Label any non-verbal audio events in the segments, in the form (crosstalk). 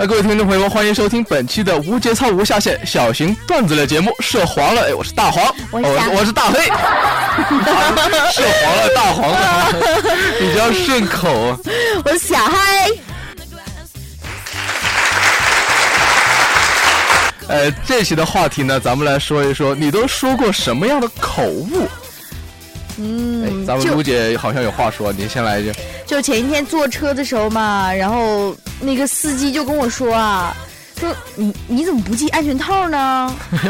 哎，各位听众朋友们，欢迎收听本期的无节操、无下限小型段子类节目。涉黄了，哎，我是大黄，我是我是大黑，(laughs) 涉黄了，大黄了，(laughs) 比较顺口。(laughs) 我是小黑。呃，这期的话题呢，咱们来说一说，你都说过什么样的口误？嗯，咱们就卢姐好像有话说，您先来一句。就前一天坐车的时候嘛，然后那个司机就跟我说啊，说你你怎么不系安全套呢？(laughs)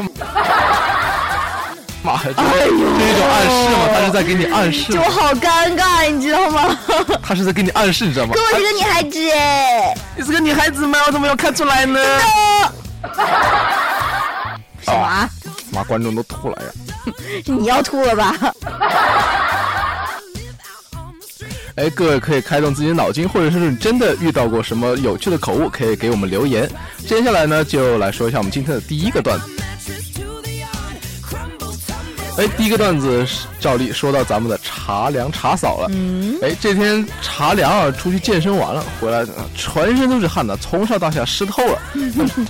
妈呀，这这是一种暗示嘛？他是在给你暗示吗，就好尴尬，你知道吗？他是在给你暗示，你知道吗？哥，我是个女孩子哎。你是个女孩子吗？我怎么没有看出来呢？什么啊？妈，观众都吐了呀！(laughs) 你要吐了吧？哎，各位可以开动自己的脑筋，或者是你真的遇到过什么有趣的口误，可以给我们留言。接下来呢，就来说一下我们今天的第一个段子。哎，第一个段子是照例说到咱们的茶凉茶嫂了。嗯，哎，这天茶凉啊，出去健身完了，回来呃全身都是汗的，从上到下湿透了。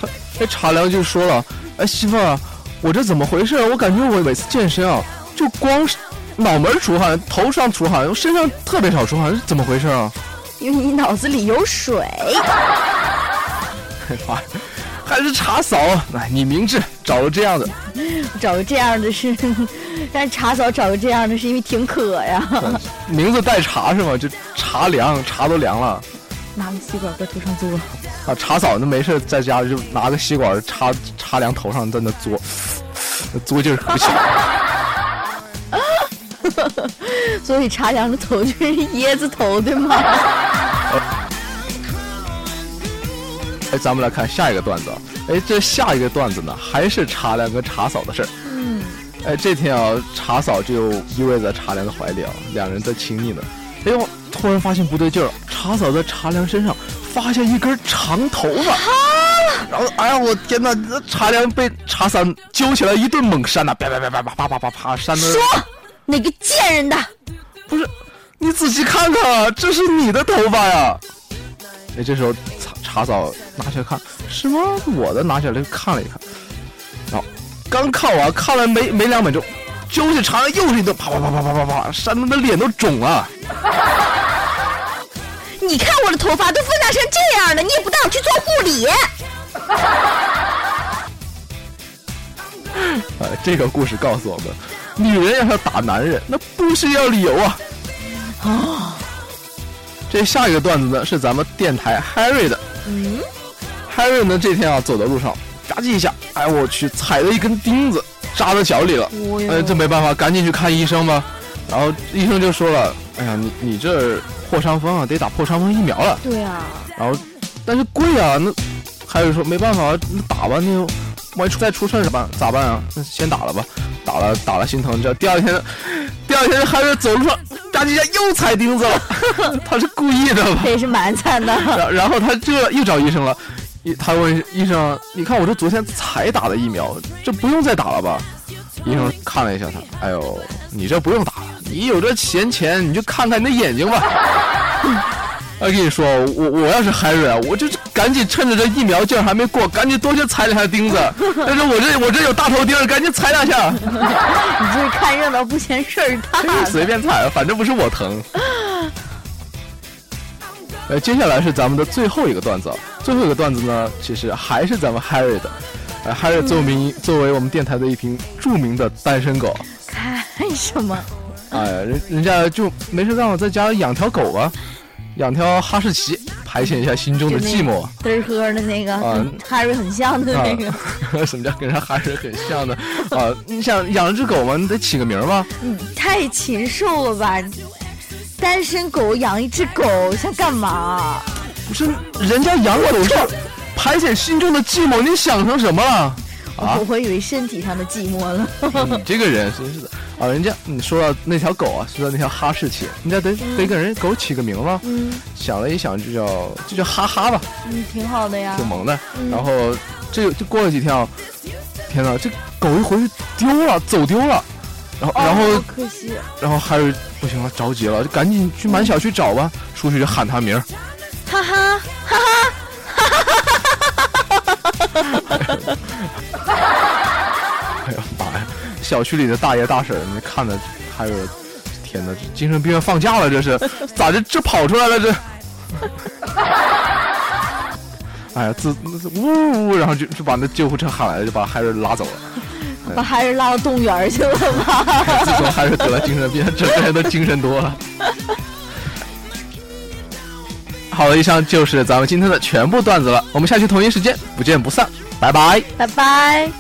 他 (laughs) 哎，茶凉就说了：“哎，媳妇儿啊，我这怎么回事？我感觉我每次健身啊，就光是脑门出汗，头上出汗，身上特别少出汗，是怎么回事啊？”因为你脑子里有水。妈，还是茶嫂，哎，你明智，找个这样的，找个这样的是，(laughs) 但是茶嫂找个这样的是因为挺渴呀。名字带茶是吗？就茶凉，茶都凉了。拿个吸管搁头上嘬。啊，茶嫂那没事在家就拿个吸管插插凉头上，在那嘬，那嘬劲儿可不小。(laughs) 所以茶凉的头就是椰子头，对吗？(laughs) 哎，咱们来看下一个段子啊。哎，这下一个段子呢，还是茶凉跟茶嫂的事儿。嗯，哎，这天啊，茶嫂就依偎在茶凉的怀里啊，两人在亲昵呢。哎呦，突然发现不对劲儿，茶嫂在茶凉身上发现一根长头发。然后，哎呀，我天哪！茶凉被茶嫂揪起来一顿猛扇呐，啪啪啪啪啪啪啪啪啪扇的。说哪个贱人的？不是，你仔细看看，这是你的头发呀！哎，这时候茶茶嫂拿起来看，什么我的？拿起来看了一看，然后刚看完，看了没没两秒钟，揪起茶又是一顿啪啪啪啪啪啪啪，扇的那脸都肿了。你看我的头发都分叉成这样了，你也不带我去做护理。呃，(laughs) 这个故事告诉我们，女人要是打男人，那不需要理由啊。啊，这下一个段子呢，是咱们电台 Harry 的。嗯，Harry 呢，这天啊，走在路上，嘎叽一下，哎，我去，踩了一根钉子，扎到脚里了。哦哎，这没办法，赶紧去看医生吧。然后医生就说了，哎呀，你你这破伤风啊，得打破伤风疫苗了。对啊，然后，但是贵啊，那 Harry 说没办法，那打吧，那万一出再出事儿咋办？咋办啊？那先打了吧，打了打了心疼，这第二天，第二天还是走路上吧唧一下又踩钉子了，(laughs) 他是故意的吧？这也是蛮惨的。然然后他这又找医生了，医他问医生，你看我这昨天才打的疫苗，这不用再打了吧？医生看了一下他，哎呦，你这不用打了，你有这闲钱你就看看你的眼睛吧。我跟你说，我我要是海瑞啊，我就是赶紧趁着这疫苗劲儿还没过，赶紧多去踩两下钉子。(laughs) 但是我这我这有大头钉，赶紧踩两下，(laughs) 你这是看热闹不嫌事儿大。随便踩，反正不是我疼。(laughs) 呃，接下来是咱们的最后一个段子，啊，最后一个段子呢，其实还是咱们 Harry 的。呃，Harry 作为作为我们电台的一瓶著名的单身狗，看什么？哎、人人家就没事干我在家养条狗吧，养条哈士奇，排遣一下心中的寂寞。嘚儿喝的那个，啊跟 Harry 很像的那个。啊，(laughs) 什么叫跟人哈瑞很像的？(laughs) 啊，你想养了只狗吗，你得起个名儿吧？你太禽兽了吧！单身狗养一只狗想干嘛？不是，人家养狗是排遣心中的寂寞，你想成什么了？啊我，(laughs) 我以为身体上的寂寞了。你这个人真是的啊！人家你说到那条狗啊，说到那条哈士奇，人家得得给人狗起个名吗？嗯想了一想，就叫就叫哈哈吧，嗯，挺好的呀挺。萌的。嗯然后这就过了几天啊，天哪，这狗一回去丢了，走丢了。然后，哦然后可惜。然后还是不行了，着急了，就赶紧去满小区找吧。出去就喊他名儿，哈哈哈哈哈哈哈哈哎呦妈呀！(laughs) 小区里的大爷大婶，你看的还有，天哪，精神病院放假了，这是 (laughs) 咋这这跑出来了这？(laughs) 哎呀，自呜呜呜，然后就就把那救护车喊来了，就把海瑞拉走了。(laughs) 把海瑞拉到动物园去了吧？自从海瑞得了精神病，整个人都精神多了。好了，以上就是咱们今天的全部段子了，我们下期同一时间不见不散，拜拜，拜拜。